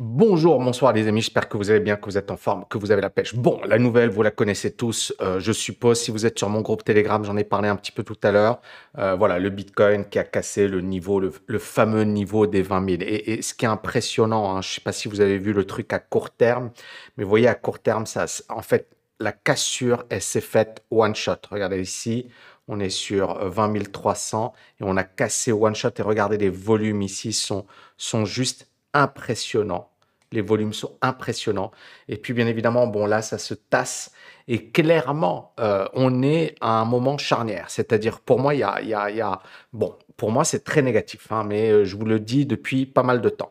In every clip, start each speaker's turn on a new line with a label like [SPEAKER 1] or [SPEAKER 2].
[SPEAKER 1] Bonjour, bonsoir les amis, j'espère que vous allez bien, que vous êtes en forme, que vous avez la pêche. Bon, la nouvelle, vous la connaissez tous, euh, je suppose, si vous êtes sur mon groupe Telegram, j'en ai parlé un petit peu tout à l'heure. Euh, voilà, le Bitcoin qui a cassé le niveau, le, fameux niveau des 20 000. Et, ce qui est impressionnant, hein, je ne sais pas si vous avez vu le truc à court terme, mais vous voyez, à court terme, ça, en fait, la cassure, elle s'est faite one shot. Regardez ici, on est sur 20 300 et on a cassé one shot. Et regardez, les volumes ici sont, sont juste impressionnant. Les volumes sont impressionnants. Et puis, bien évidemment, bon, là, ça se tasse. Et clairement, euh, on est à un moment charnière. C'est-à-dire, pour moi, il y a, Bon, pour moi, c'est très négatif, hein, mais euh, je vous le dis depuis pas mal de temps.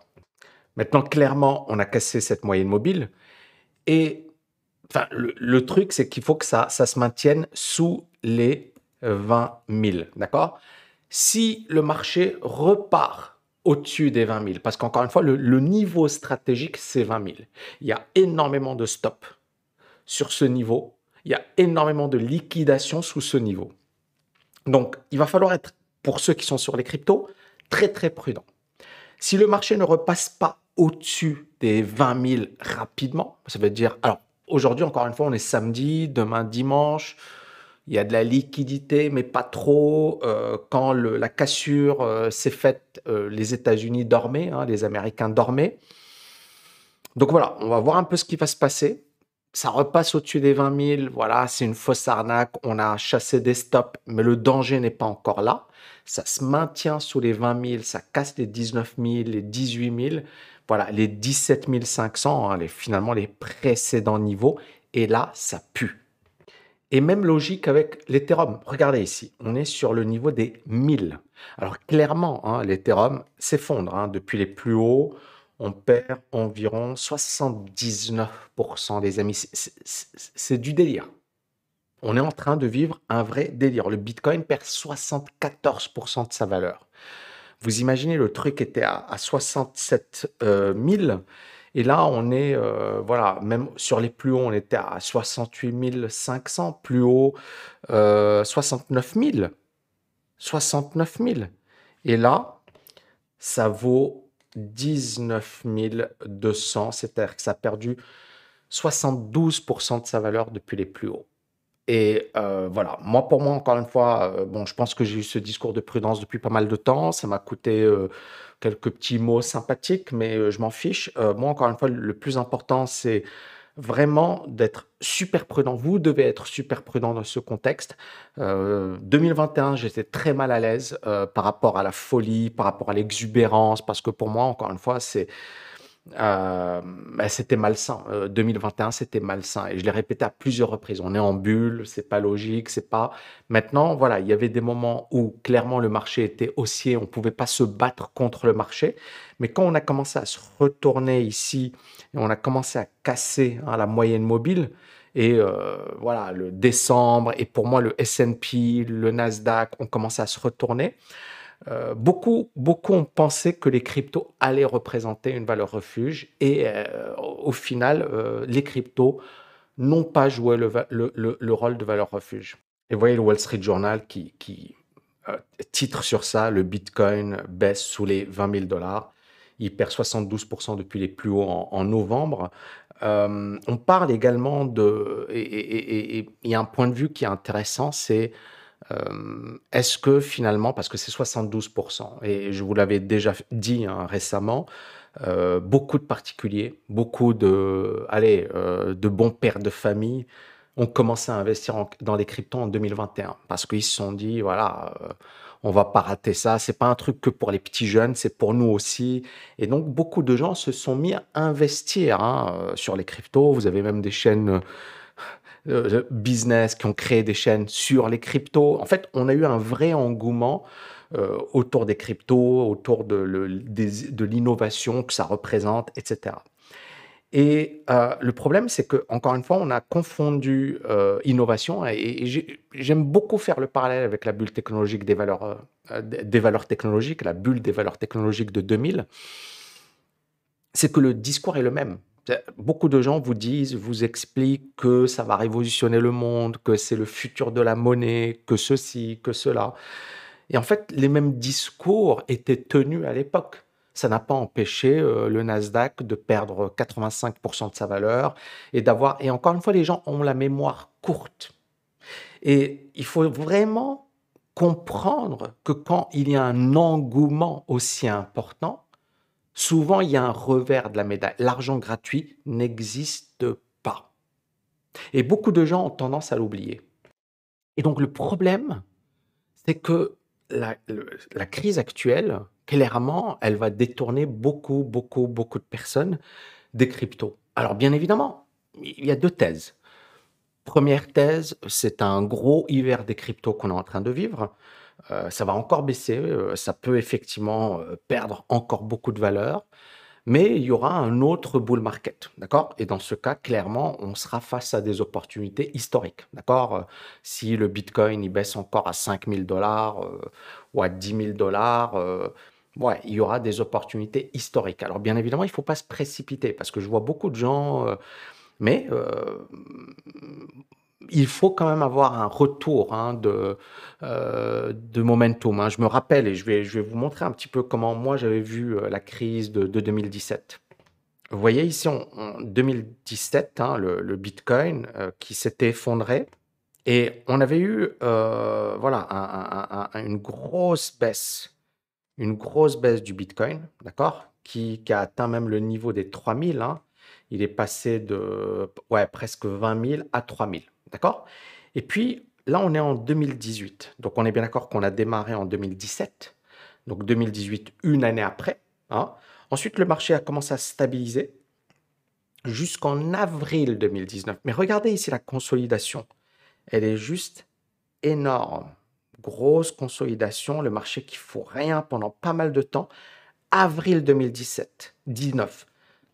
[SPEAKER 1] Maintenant, clairement, on a cassé cette moyenne mobile. Et enfin, le, truc, c'est qu'il faut que ça, ça se maintienne sous les 20 000. D'accord? Si le marché repart au-dessus des 20 000. Parce qu'encore une fois, le, niveau stratégique, c'est 20 000. Il y a énormément de stops sur ce niveau. Il y a énormément de liquidations sous ce niveau. Donc, il va falloir être, pour ceux qui sont sur les cryptos, très, très prudent. Si le marché ne repasse pas au-dessus des 20 000 rapidement, ça veut dire, alors aujourd'hui, encore une fois, on est samedi, demain dimanche, il y a de la liquidité, mais pas trop. Euh, quand la cassure euh, s'est faite, euh, les États-Unis dormaient, hein, les Américains dormaient. Donc voilà, on va voir un peu ce qui va se passer. Ça repasse au-dessus des 20 000. Voilà, c'est une fausse arnaque. On a chassé des stops, mais le danger n'est pas encore là. Ça se maintient sous les 20 000. Ça casse les 19 000, les 18 000. Voilà, les 17 500, hein, les, finalement les précédents niveaux. Et là, ça pue. Et même logique avec l'Ethereum. Regardez ici, on est sur le niveau des 1000. Alors clairement, hein, l'Ethereum s'effondre. Hein. Depuis les plus hauts, on perd environ 79% des amis. C'est du délire. On est en train de vivre un vrai délire. Le Bitcoin perd 74% de sa valeur. Vous imaginez, le truc était à, 67 000. Et là, on est, euh, voilà, même sur les plus hauts, on était à 68 500, plus haut, 69 000. 69 000. Et là, ça vaut 19 200, c'est-à-dire que ça a perdu 72% de sa valeur depuis les plus hauts. Et euh, voilà, moi pour moi, encore une fois, euh, bon, je pense que j'ai eu ce discours de prudence depuis pas mal de temps. Ça m'a coûté quelques petits mots sympathiques, mais je m'en fiche. moi, encore une fois, le plus important, c'est vraiment d'être super prudent. Vous devez être super prudent dans ce contexte. 2021, j'étais très mal à l'aise par rapport à la folie, par rapport à l'exubérance, parce que pour moi, encore une fois, c'est euh, bah, c'était malsain. 2021, euh, c'était malsain. Et je l'ai répété à plusieurs reprises. On est en bulle, c'est pas logique, c'est pas. Maintenant, voilà, il y avait des moments où clairement le marché était haussier, on pouvait pas se battre contre le marché. Mais quand on a commencé à se retourner ici et on a commencé à casser hein, la moyenne mobile, et euh, voilà, le décembre, et pour moi, le S&P, le Nasdaq ont commencé à se retourner. Euh, beaucoup, beaucoup ont pensé que les cryptos allaient représenter une valeur refuge et euh, au final, euh, les cryptos n'ont pas joué le, rôle de valeur refuge. Et vous voyez le Wall Street Journal qui, titre sur ça, le Bitcoin baisse sous les 20 000 dollars. Il perd 72% depuis les plus hauts en, novembre. on parle également de... Et il y a un point de vue qui est intéressant, c'est euh, est-ce que finalement, parce que c'est 72%, et je vous l'avais déjà dit hein, récemment, euh, beaucoup de particuliers, beaucoup de, allez, euh, de bons pères de famille ont commencé à investir dans les cryptos en 2021 parce qu'ils se sont dit, voilà, on va pas rater ça. C'est pas un truc que pour les petits jeunes, c'est pour nous aussi. Et donc, beaucoup de gens se sont mis à investir hein, sur les cryptos. Vous avez même des chaînes euh, business qui ont créé des chaînes sur les cryptos. En fait, on a eu un vrai engouement euh, autour des cryptos, autour de, l'innovation que ça représente, etc. Et euh, le problème, c'est que encore une fois, on a confondu innovation et, j'aime beaucoup faire le parallèle avec la bulle technologique des valeurs, des valeurs technologiques, la bulle des valeurs technologiques de 2000. C'est que le discours est le même. Beaucoup de gens vous disent, vous expliquent que ça va révolutionner le monde, que c'est le futur de la monnaie, que ceci, que cela. Et en fait, les mêmes discours étaient tenus à l'époque. ça n'a pas empêché euh, le Nasdaq de perdre 85% de sa valeur et d'avoir. Et encore une fois, les gens ont la mémoire courte. Et il faut vraiment comprendre que quand il y a un engouement aussi important, souvent il y a un revers de la médaille. L'argent gratuit n'existe pas. Et beaucoup de gens ont tendance à l'oublier. Et donc le problème, c'est que la, crise actuelle, clairement, elle va détourner beaucoup, beaucoup, beaucoup de personnes des cryptos. Alors bien évidemment, il y a deux thèses. Première thèse, c'est un gros hiver des cryptos qu'on est en train de vivre. Euh, ça va encore baisser, euh, ça peut effectivement euh, perdre encore beaucoup de valeur mais il y aura un autre bull market, d'accord? Et dans ce cas, clairement, on sera face à des opportunités historiques, d'accord? Si le Bitcoin il baisse encore à 5000 dollars ou à 10 000 dollars, ouais, il y aura des opportunités historiques. Alors bien évidemment, il ne faut pas se précipiter parce que je vois beaucoup de gens, mais il faut quand même avoir un retour hein, de, euh, de momentum. Hein. Je me rappelle, et je vais, je vais vous montrer un petit peu comment moi j'avais vu euh, la crise de, 2017. Vous voyez ici en, 2017 hein, le, Bitcoin euh, qui s'était effondré et on avait eu voilà, une grosse baisse, une grosse baisse du Bitcoin, d'accord, qui, qui, a atteint même le niveau des 3000. Il est passé de ouais, presque 20 000 à 3000. D'accord? Et puis, là, on est en 2018. Donc, on est bien d'accord qu'on a démarré en 2017. Donc, 2018, une année après. Hein. Ensuite, le marché a commencé à stabiliser jusqu'en avril 2019. Mais regardez ici la consolidation. Elle est juste énorme. Grosse consolidation. Le marché qui ne faut rien pendant pas mal de temps. Avril 2017, 19.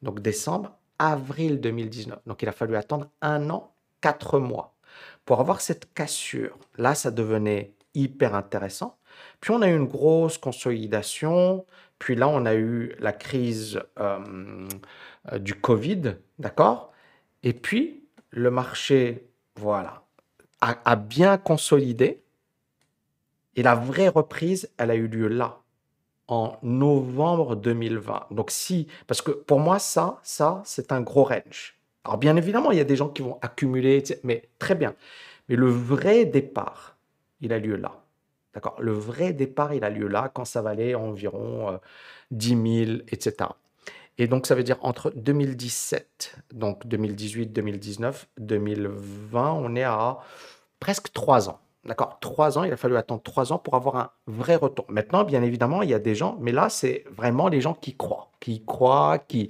[SPEAKER 1] Donc décembre, avril 2019. Donc il a fallu attendre un an quatre mois. Pour avoir cette cassure, là, ça devenait hyper intéressant. Puis on a eu une grosse consolidation. Puis là, on a eu la crise euh, euh, du Covid, d'accord? Et puis, le marché, voilà, a, bien consolidé. Et la vraie reprise, elle a eu lieu là, en novembre 2020. Donc si, parce que pour moi, ça, ça, c'est un gros range. Alors bien évidemment, il y a des gens qui vont accumuler, mais très bien. Mais le vrai départ, il a lieu là. D'accord? Le vrai départ, il a lieu là quand ça valait environ 10 000, etc. Et donc, ça veut dire entre 2017, donc 2018, 2019, 2020, on est à presque trois ans. D'accord? Trois ans, il a fallu attendre trois ans pour avoir un vrai retour. Maintenant, bien évidemment, il y a des gens, mais là, c'est vraiment les gens qui croient, qui croient, qui,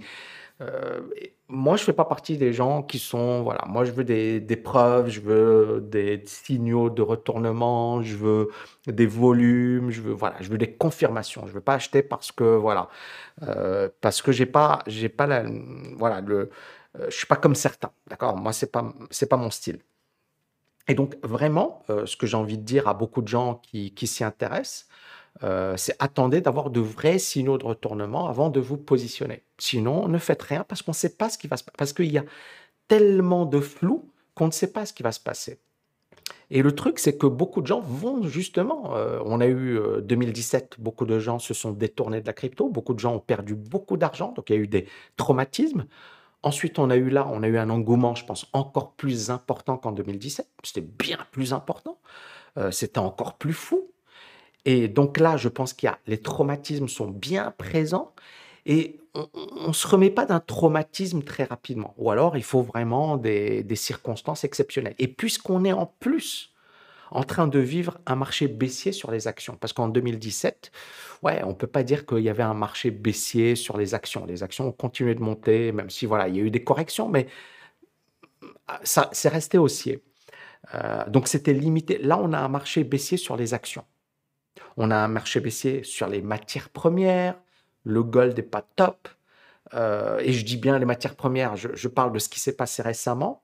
[SPEAKER 1] euh, moi, je fais pas partie des gens qui sont, voilà, moi, je veux des, preuves, je veux des signaux de retournement, je veux des volumes, je veux, voilà, je veux des confirmations. Je veux pas acheter parce que, voilà, euh, parce que j'ai pas, j'ai pas la, voilà, le, euh, suis pas comme certains, d'accord? Moi, c'est pas, pas mon style. Et donc, vraiment, ce que j'ai envie de dire à beaucoup de gens qui s'y intéressent, euh, c'est attendez d'avoir de vrais signaux de retournement avant de vous positionner. Sinon, ne faites rien parce qu'on ne sait pas ce qui va se passer. Parce qu'il y a tellement de flou qu'on ne sait pas ce qui va se passer. Et le truc, c'est que beaucoup de gens vont justement, euh, on a eu 2017, euh, beaucoup de gens se sont détournés de la crypto, beaucoup de gens ont perdu beaucoup d'argent, donc il y a eu des traumatismes. Ensuite, on a eu là, on a eu un engouement, je pense, encore plus important qu'en 2017. C'était bien plus important. C'était encore plus fou. Et donc là, je pense qu'il y a les traumatismes sont bien présents et on ne se remet pas d'un traumatisme très rapidement. Ou alors, il faut vraiment des, circonstances exceptionnelles. Et puisqu'on est en plus en train de vivre un marché baissier sur les actions, parce qu'en 2017, ouais, on ne peut pas dire qu'il y avait un marché baissier sur les actions. Les actions ont continué de monter, même si voilà, il y a eu des corrections, mais ça, c'est resté haussier. Euh, donc c'était limité. Là, on a un marché baissier sur les actions. On a un marché baissier sur les matières premières. Le gold n'est pas top. Euh, et je dis bien les matières premières, je, parle de ce qui s'est passé récemment.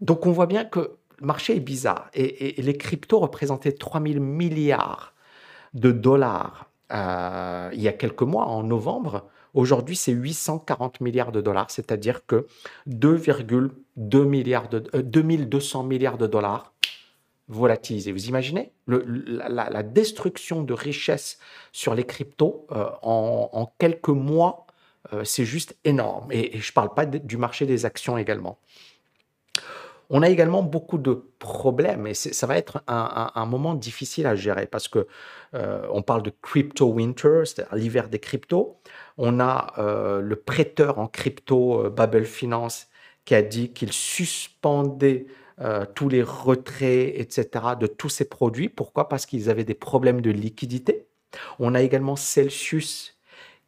[SPEAKER 1] Donc on voit bien que le marché est bizarre. Et, les cryptos représentaient 3000 milliards de dollars euh, il y a quelques mois, en novembre. Aujourd'hui, c'est 840 milliards de dollars, c'est-à-dire que 2,2 milliards de, 2200 euh, milliards de dollars volatilisé. Vous imaginez la, destruction de richesses sur les cryptos euh, en, quelques mois, euh, c'est juste énorme. Et, je ne parle pas du marché des actions également. On a également beaucoup de problèmes et ça va être un, moment difficile à gérer parce que euh, on parle de crypto winter, c'est-à-dire l'hiver des cryptos. On a le prêteur en crypto, Babel Finance, qui a dit qu'il suspendait euh, tous les retraits, etc., de tous ces produits. Pourquoi? Parce qu'ils avaient des problèmes de liquidité. On a également Celsius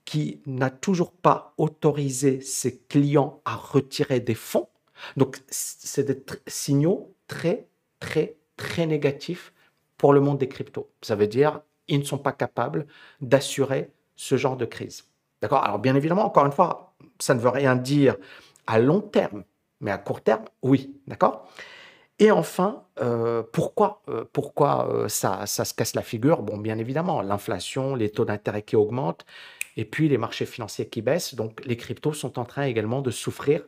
[SPEAKER 1] qui n'a toujours pas autorisé ses clients à retirer des fonds. Donc, c'est des signaux très, très, très négatifs pour le monde des cryptos. Ça veut dire ils ne sont pas capables d'assurer ce genre de crise. D'accord? Alors, bien évidemment, encore une fois, ça ne veut rien dire à long terme, mais à court terme, oui. D'accord? Et enfin, euh, pourquoi, euh, pourquoi euh, ça, ça, se casse la figure? Bon, bien évidemment, l'inflation, les taux d'intérêt qui augmentent, et puis les marchés financiers qui baissent. Donc, les cryptos sont en train également de souffrir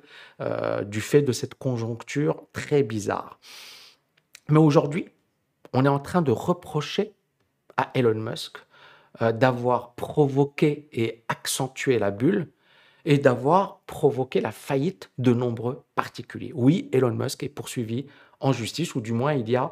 [SPEAKER 1] du fait de cette conjoncture très bizarre. Mais aujourd'hui, on est en train de reprocher à Elon Musk d'avoir provoqué et accentué la bulle et d'avoir provoqué la faillite de nombreux particuliers. Oui, Elon Musk est poursuivi en justice, ou du moins il y a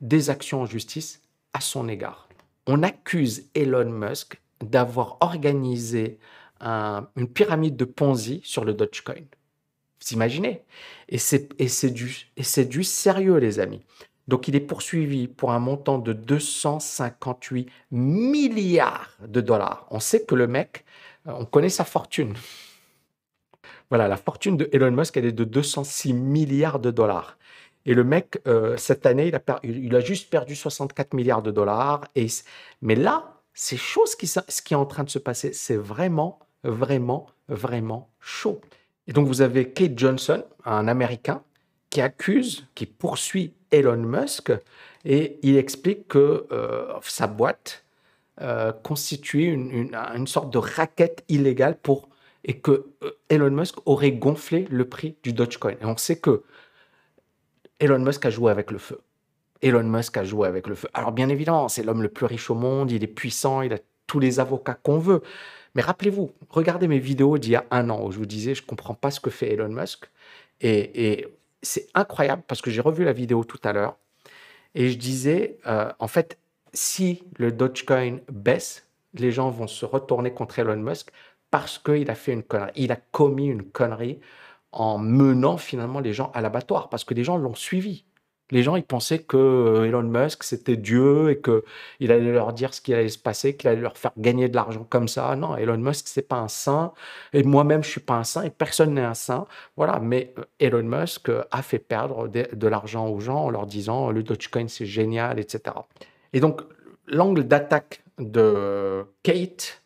[SPEAKER 1] des actions en justice à son égard. On accuse Elon Musk d'avoir organisé une pyramide de Ponzi sur le Dogecoin. Vous imaginez? Et c'est du, du sérieux, les amis. Donc il est poursuivi pour un montant de 258 milliards de dollars. On sait que le mec, euh, on connaît sa fortune. Voilà, la fortune de Elon Musk, elle est de 206 milliards de dollars. Et le mec, euh, cette année, il a, il a, juste perdu 64 milliards de dollars. Et, mais là, c'est chaud ce qui, ce qui est en train de se passer. C'est vraiment, vraiment, vraiment chaud. Et donc, vous avez Kate Johnson, un Américain, qui accuse, qui poursuit Elon Musk. Et il explique que euh, sa boîte euh, constitue une, une, sorte de raquette illégale pour et que Elon Musk aurait gonflé le prix du Dogecoin. Et on sait que Elon Musk a joué avec le feu. Elon Musk a joué avec le feu. Alors bien évidemment, c'est l'homme le plus riche au monde, il est puissant, il a tous les avocats qu'on veut. Mais rappelez-vous, regardez mes vidéos d'il y a un an où je vous disais, je ne comprends pas ce que fait Elon Musk. Et, c'est incroyable parce que j'ai revu la vidéo tout à l'heure et je disais, euh, en fait, si le Dogecoin baisse, les gens vont se retourner contre Elon Musk parce qu'il a fait une connerie. Il a commis une connerie en menant finalement les gens à l'abattoir, parce que les gens l'ont suivi. Les gens, ils pensaient que euh, Elon Musk, c'était Dieu et qu'il allait leur dire ce qui allait se passer, qu'il allait leur faire gagner de l'argent comme ça. Non, Elon Musk, c'est pas un saint. Et moi-même, je suis pas un saint et personne n'est un saint. Voilà. Mais euh, Elon Musk euh, a fait perdre de, l'argent aux gens en leur disant le Dogecoin, c'est génial, etc. Et donc, l'angle d'attaque de Kate,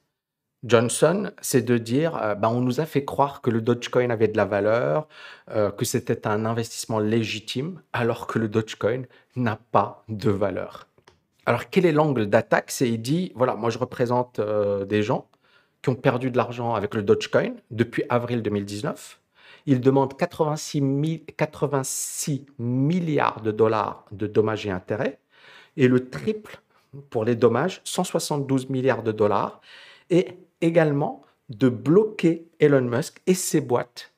[SPEAKER 1] Johnson, c'est de dire, euh, ben, on nous a fait croire que le Dogecoin avait de la valeur, euh, que c'était un investissement légitime, alors que le Dogecoin n'a pas de valeur. Alors quel est l'angle d'attaque? C'est il dit, voilà, moi je représente euh, des gens qui ont perdu de l'argent avec le Dogecoin depuis avril 2019. Ils demandent 86, 86 milliards de dollars de dommages et intérêts, et le triple pour les dommages, 172 milliards de dollars. Et également de bloquer Elon Musk et ses boîtes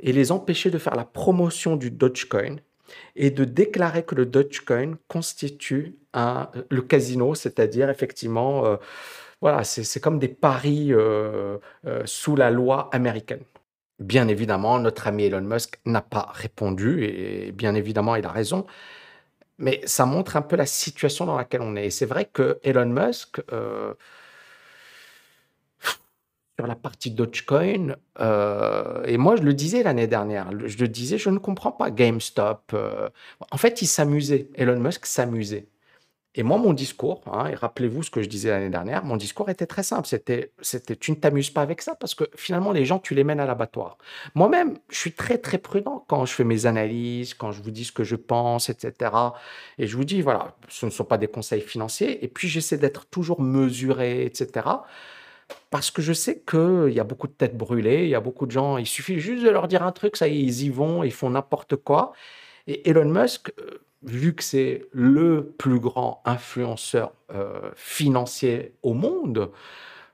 [SPEAKER 1] et les empêcher de faire la promotion du Dogecoin et de déclarer que le Dogecoin constitue un, le casino, c'est-à-dire effectivement, euh, voilà, c'est comme des paris euh, euh, sous la loi américaine. Bien évidemment, notre ami Elon Musk n'a pas répondu et bien évidemment, il a raison. Mais ça montre un peu la situation dans laquelle on est. Et c'est vrai que Elon Musk, sur la partie Dogecoin, euh, et moi je le disais l'année dernière, je le disais, je ne comprends pas GameStop. Euh, en fait, il s'amusait, Elon Musk s'amusait. Et moi, mon discours, hein, et rappelez-vous ce que je disais l'année dernière, mon discours était très simple. C'était, c'était, tu ne t'amuses pas avec ça parce que finalement, les gens, tu les mènes à l'abattoir. Moi-même, je suis très, très prudent quand je fais mes analyses, quand je vous dis ce que je pense, etc. Et je vous dis, voilà, ce ne sont pas des conseils financiers. Et puis, j'essaie d'être toujours mesuré, etc. Parce que je sais qu'il y a beaucoup de têtes brûlées, il y a beaucoup de gens, il suffit juste de leur dire un truc, ça y est, ils y vont, ils font n'importe quoi. Et Elon Musk, euh, vu que c'est le plus grand influenceur euh, financier au monde,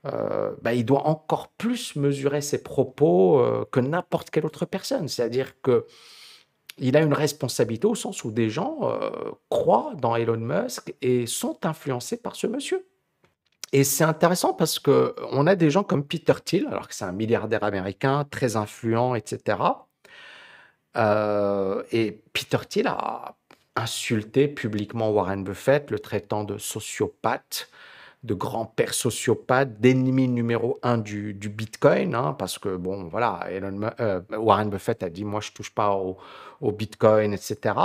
[SPEAKER 1] euh, bah, il doit encore plus mesurer ses propos que n'importe quelle autre personne. C'est-à-dire que il a une responsabilité au sens où des gens croient dans Elon Musk et sont influencés par ce monsieur. Et c'est intéressant parce que on a des gens comme Peter Thiel, alors que c'est un milliardaire américain très influent, etc. et Peter Thiel a insulté publiquement Warren Buffett, le traitant de sociopathe, de grand-père sociopathe, d'ennemi numéro un du, Bitcoin, hein, parce que, bon, voilà, euh, Warren Buffett a dit, moi, je touche pas au, Bitcoin, etc.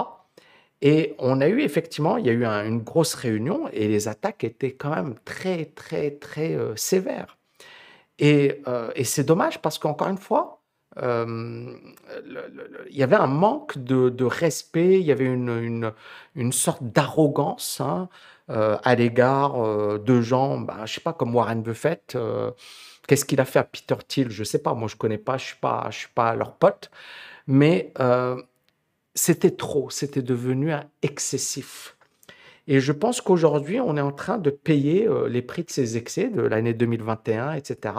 [SPEAKER 1] Et on a eu effectivement, il y a eu une grosse réunion et les attaques étaient quand même très, très, très euh, sévères. Et, euh, et c'est dommage parce qu'encore une fois, il y avait un manque de, respect, il y avait une, une, sorte d'arrogance hein, euh, à l'égard euh, de gens, bah, je ne sais pas, comme Warren Buffett. Euh, qu'est-ce qu'il a fait à Peter Thiel Je ne sais pas, moi je ne connais pas, je ne suis, pas, suis pas leur pote. Mais c'était trop, c'était devenu excessif. Et je pense qu'aujourd'hui, on est en train de payer les prix de ces excès de l'année 2021, etc.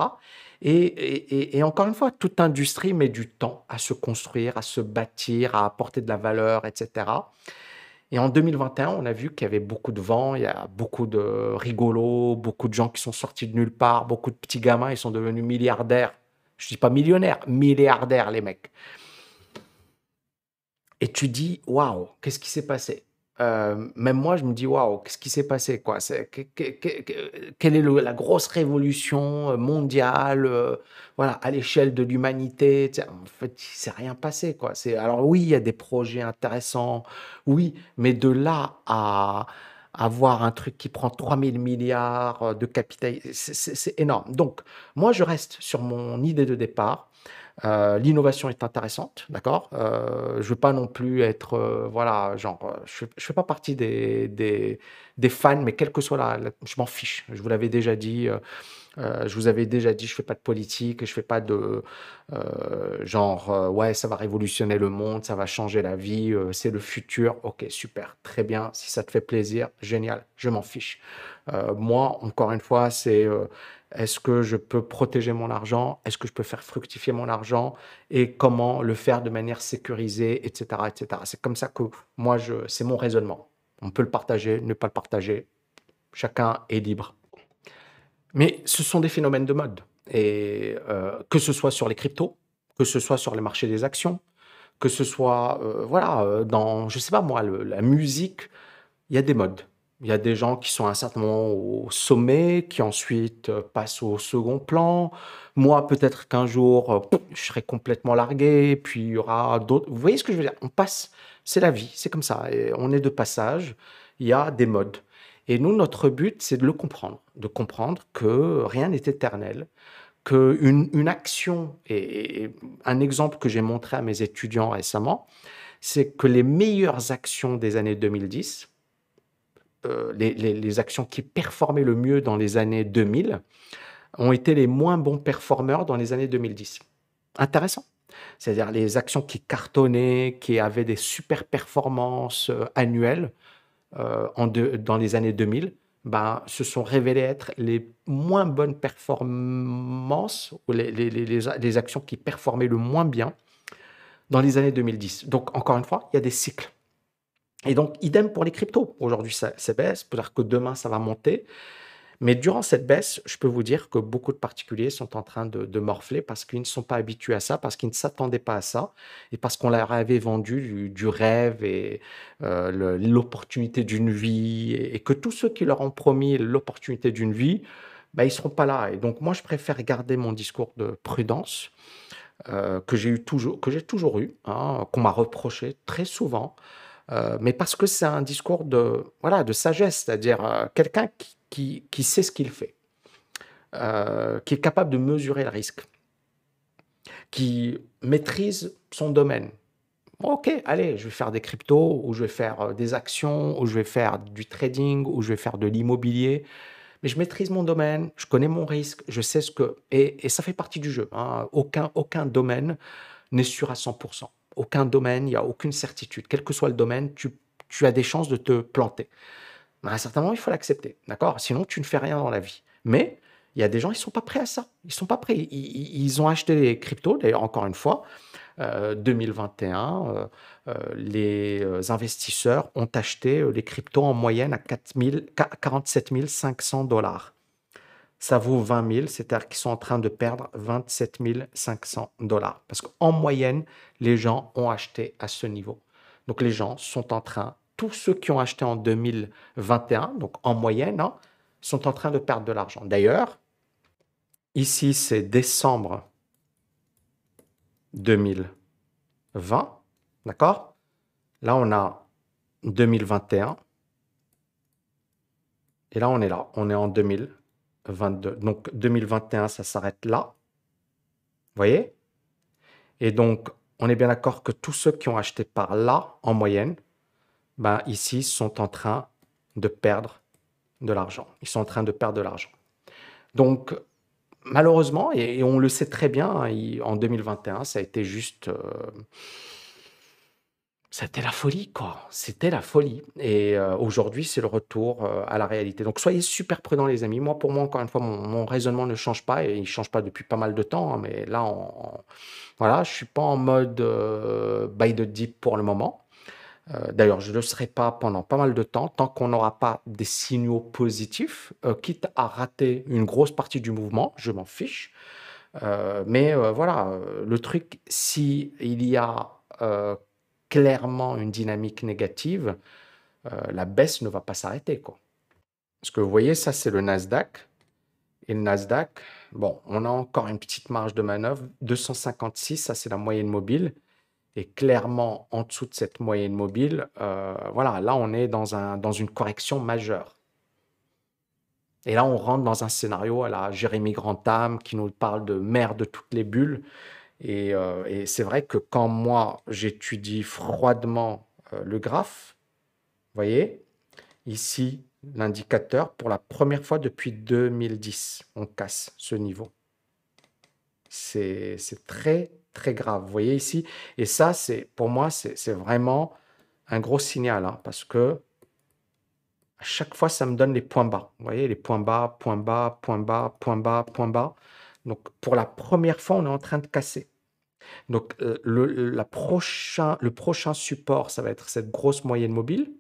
[SPEAKER 1] Et, encore une fois, toute industrie met du temps à se construire, à se bâtir, à apporter de la valeur, etc. Et en 2021, on a vu qu'il y avait beaucoup de vent, il y a beaucoup de rigolos, beaucoup de gens qui sont sortis de nulle part, beaucoup de petits gamins, ils sont devenus milliardaires. Je ne dis pas millionnaires, milliardaires, les mecs. Et tu dis, waouh, qu'est-ce qui s'est passé? Euh, même moi, je me dis, waouh, qu'est-ce qui s'est passé quoi? Quelle est la grosse révolution euh, mondiale euh, voilà, à l'échelle de l'humanité En fait, il s'est rien passé. Quoi. Alors oui, il y a des projets intéressants, oui, mais de là à avoir un truc qui prend 3000 milliards de capital, c'est énorme. Donc, moi, je reste sur mon idée de départ. Euh, l'innovation est intéressante, d'accord euh, Je veux pas non plus être, euh, voilà, genre, je ne fais pas partie des, des, fans, mais quel que soit la, je m'en fiche. Je vous l'avais déjà dit. je vous avais déjà dit, je fais pas de politique, je fais pas de genre, ouais, ça va révolutionner le monde, ça va changer la vie, c'est le futur. Ok, super, très bien. Si ça te fait plaisir, génial. Je m'en fiche. moi, encore une fois, c'est est-ce que je peux protéger mon argent? Est-ce que je peux faire fructifier mon argent? Et comment le faire de manière sécurisée, etc. etc. C'est comme ça que moi, je, c'est mon raisonnement. On peut le partager, ne pas le partager. Chacun est libre. Mais ce sont des phénomènes de mode. Et euh, que ce soit sur les cryptos, que ce soit sur les marchés des actions, que ce soit, euh, voilà, euh, dans, je sais pas moi, la musique, il y a des modes. Il y a des gens qui sont à un certain moment au sommet, qui ensuite euh, passent au second plan. Moi, peut-être qu'un jour, euh, je serai complètement largué, puis il y aura d'autres. Vous voyez ce que je veux dire? On passe, c'est la vie, c'est comme ça. On est de passage, il y a des modes. Et nous, notre but, c'est de le comprendre, de comprendre que rien n'est éternel, qu'une une action, et un exemple que j'ai montré à mes étudiants récemment, c'est que les meilleures actions des années 2010, euh, les, actions qui performaient le mieux dans les années 2000 ont été les moins bons performeurs dans les années 2010. Intéressant. C'est-à-dire les actions qui cartonnaient, qui avaient des super performances euh, annuelles euh, dans les années 2000, ben, se sont révélées être les moins bonnes performances, ou les actions qui performaient le moins bien dans les années 2010. Donc, encore une fois, il y a des cycles. Et donc, idem pour les cryptos. Aujourd'hui, ça, baisse, peut-être que demain, ça va monter. Mais durant cette baisse, je peux vous dire que beaucoup de particuliers sont en train de, morfler parce qu'ils ne sont pas habitués à ça, parce qu'ils ne s'attendaient pas à ça, et parce qu'on leur avait vendu du, rêve et euh, l'opportunité d'une vie, et, que tous ceux qui leur ont promis l'opportunité d'une vie, bah, ils ne seront pas là. Et donc, moi, je préfère garder mon discours de prudence euh, que j'ai toujours, toujours eu, hein, qu'on m'a reproché très souvent. Euh, mais parce que c'est un discours de, voilà, de sagesse, c'est-à-dire euh, quelqu'un qui, qui, sait ce qu'il fait, euh, qui est capable de mesurer le risque, qui maîtrise son domaine. Ok, allez, je vais faire des cryptos, ou je vais faire des actions, ou je vais faire du trading, ou je vais faire de l'immobilier. Mais je maîtrise mon domaine, je connais mon risque, je sais ce que... Et, et ça fait partie du jeu. Hein. Aucun, aucun domaine n'est sûr à 100% aucun domaine, il n'y a aucune certitude. Quel que soit le domaine, tu, as des chances de te planter. à un certain moment, il faut l'accepter, d'accord? Sinon, tu ne fais rien dans la vie. Mais il y a des gens, ils ne sont pas prêts à ça. Ils ne sont pas prêts. Ils, ont acheté des cryptos, d'ailleurs, encore une fois, 2021, euh, euh, les investisseurs ont acheté les cryptos en moyenne à 47 500 dollars ça vaut 20 000, c'est-à-dire qu'ils sont en train de perdre 27 500 dollars. Parce qu'en moyenne, les gens ont acheté à ce niveau. Donc les gens sont en train, tous ceux qui ont acheté en 2021, donc en moyenne, hein, sont en train de perdre de l'argent. D'ailleurs, ici c'est décembre 2020, d'accord? Là on a 2021. Et là on est là, on est en 2000. Donc 2021, ça s'arrête là. Vous voyez? Et donc, on est bien d'accord que tous ceux qui ont acheté par là, en moyenne, ben, ici, sont en train de perdre de l'argent. Ils sont en train de perdre de l'argent. Donc, malheureusement, et, on le sait très bien, hein, en 2021, ça a été juste... Euh, c'était la folie, quoi. C'était la folie. Et euh, aujourd'hui, c'est le retour euh, à la réalité. Donc, soyez super prudents, les amis. Moi, pour moi, encore une fois, mon, raisonnement ne change pas et il ne change pas depuis pas mal de temps. Hein, mais là, voilà, je suis pas en mode euh, buy the deep pour le moment. D'ailleurs, je ne le serai pas pendant pas mal de temps, tant qu'on n'aura pas des signaux positifs, quitte à rater une grosse partie du mouvement, je m'en fiche. mais voilà, le truc, s'il y a clairement une dynamique négative, euh, la baisse ne va pas s'arrêter. Quoi. Parce que vous voyez, ça c'est le Nasdaq. Et le Nasdaq, bon, on a encore une petite marge de manœuvre. 256, ça c'est la moyenne mobile. Et clairement, en dessous de cette moyenne mobile, euh, voilà, là on est dans, un, dans une correction majeure. Et là, on rentre dans un scénario à la Jérémy Grantham qui nous parle de mer de toutes les bulles. Euh, et, c'est vrai que quand moi, j'étudie froidement euh, le graphe, vous voyez, ici, l'indicateur, pour la première fois depuis 2010, on casse ce niveau. C'est très, très grave. Vous voyez ici Et ça, c'est pour moi, c'est vraiment un gros signal, hein, parce que à chaque fois, ça me donne les points bas. Vous voyez, les points bas, points bas, points bas, points bas, points bas. Donc, pour la première fois, on est en train de casser. Donc, euh, le, prochain, le prochain support, ça va être cette grosse moyenne mobile.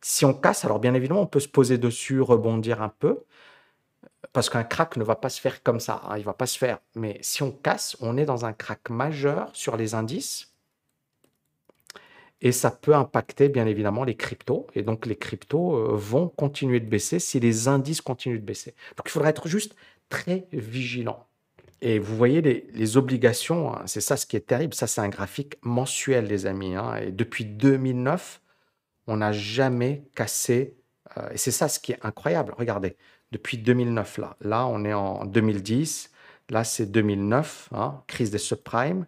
[SPEAKER 1] Si on casse, alors bien évidemment, on peut se poser dessus, rebondir un peu, parce qu'un crack ne va pas se faire comme ça, hein, il ne va pas se faire. Mais si on casse, on est dans un crack majeur sur les indices, et ça peut impacter bien évidemment les cryptos, et donc les cryptos euh, vont continuer de baisser si les indices continuent de baisser. Donc il faudra être juste très vigilant. Et vous voyez les, obligations, hein, c'est ça ce qui est terrible. Ça, c'est un graphique mensuel, les amis. Hein. et depuis 2009, on n'a jamais cassé. Euh, et c'est ça ce qui est incroyable. Regardez, depuis 2009, là, là, on est en 2010. Là, c'est 2009, hein, crise des subprimes.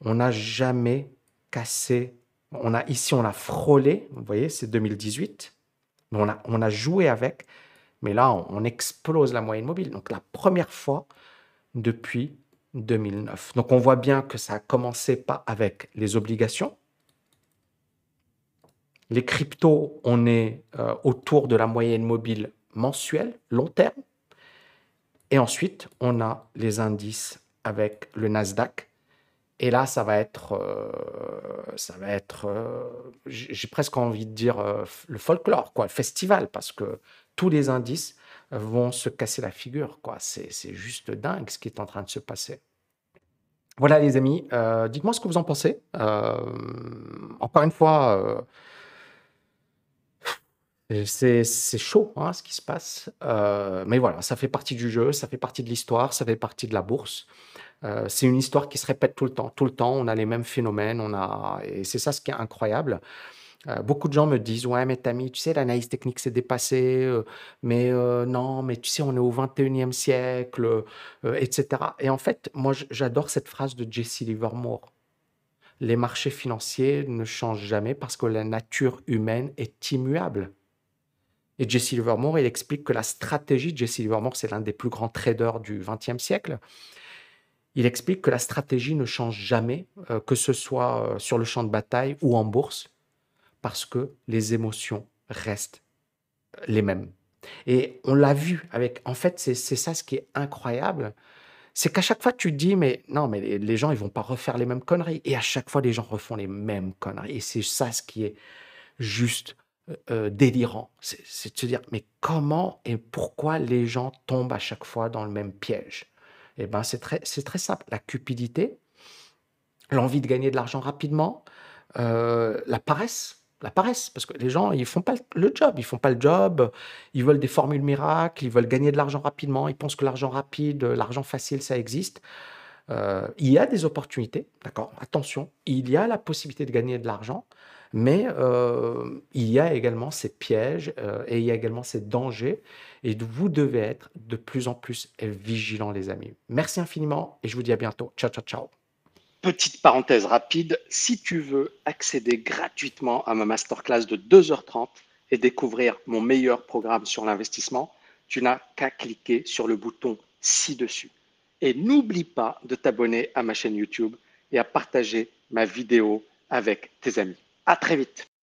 [SPEAKER 1] On n'a jamais cassé. On a, ici, on a frôlé. Vous voyez, c'est 2018. On a, joué avec. Mais là, on explose la moyenne mobile. Donc, la première fois depuis 2009. Donc on voit bien que ça a commencé pas avec les obligations. Les cryptos, on est euh, autour de la moyenne mobile mensuelle, long terme. Et ensuite, on a les indices avec le Nasdaq. Et là, ça va être, euh, ça va être, euh, j'ai presque envie de dire le folklore, quoi, le festival, parce que tous les indices vont se casser la figure. quoi. C'est juste dingue ce qui est en train de se passer. Voilà les amis, euh, dites-moi ce que vous en pensez. Euh, encore une fois, euh, c'est chaud hein, ce qui se passe. mais voilà, ça fait partie du jeu, ça fait partie de l'histoire, ça fait partie de la bourse. C'est une histoire qui se répète tout le temps. Tout le temps, on a les mêmes phénomènes, on a... et c'est ça ce qui est incroyable. Euh, beaucoup de gens me disent Ouais, mais Tammy, tu sais, l'analyse technique s'est dépassée, euh, mais euh, non, mais tu sais, on est au 21e siècle, etc. Et en fait, moi, j'adore cette phrase de Jesse Livermore Les marchés financiers ne changent jamais parce que la nature humaine est immuable. Et Jesse Livermore, il explique que la stratégie, Jesse Livermore, c'est l'un des plus grands traders du 20e siècle. Il explique que la stratégie ne change jamais, que ce soit sur le champ de bataille ou en bourse parce que les émotions restent les mêmes. Et on l'a vu avec, en fait, c'est ça ce qui est incroyable, c'est qu'à chaque fois tu te dis, mais non, mais les, gens, ils vont pas refaire les mêmes conneries. Et à chaque fois, les gens refont les mêmes conneries. Et c'est ça ce qui est juste euh, euh, délirant. C'est de se dire, mais comment et pourquoi les gens tombent à chaque fois dans le même piège? Eh ben, c'est très, très simple. La cupidité, l'envie de gagner de l'argent rapidement, euh, la paresse, la paresse, parce que les gens, ils font pas le job, ils font pas le job, ils veulent des formules miracles, ils veulent gagner de l'argent rapidement, ils pensent que l'argent rapide, l'argent facile, ça existe. Euh, il y a des opportunités, d'accord? Attention, il y a la possibilité de gagner de l'argent, mais euh, il y a également ces pièges euh, et il y a également ces dangers, et vous devez être de plus en plus vigilants, les amis. Merci infiniment et je vous dis à bientôt. Ciao, ciao, ciao.
[SPEAKER 2] Petite parenthèse rapide, si tu veux accéder gratuitement à ma masterclass de 2h30 et découvrir mon meilleur programme sur l'investissement, tu n'as qu'à cliquer sur le bouton ci-dessus. Et n'oublie pas de t'abonner à ma chaîne YouTube et à partager ma vidéo avec tes amis. À très vite.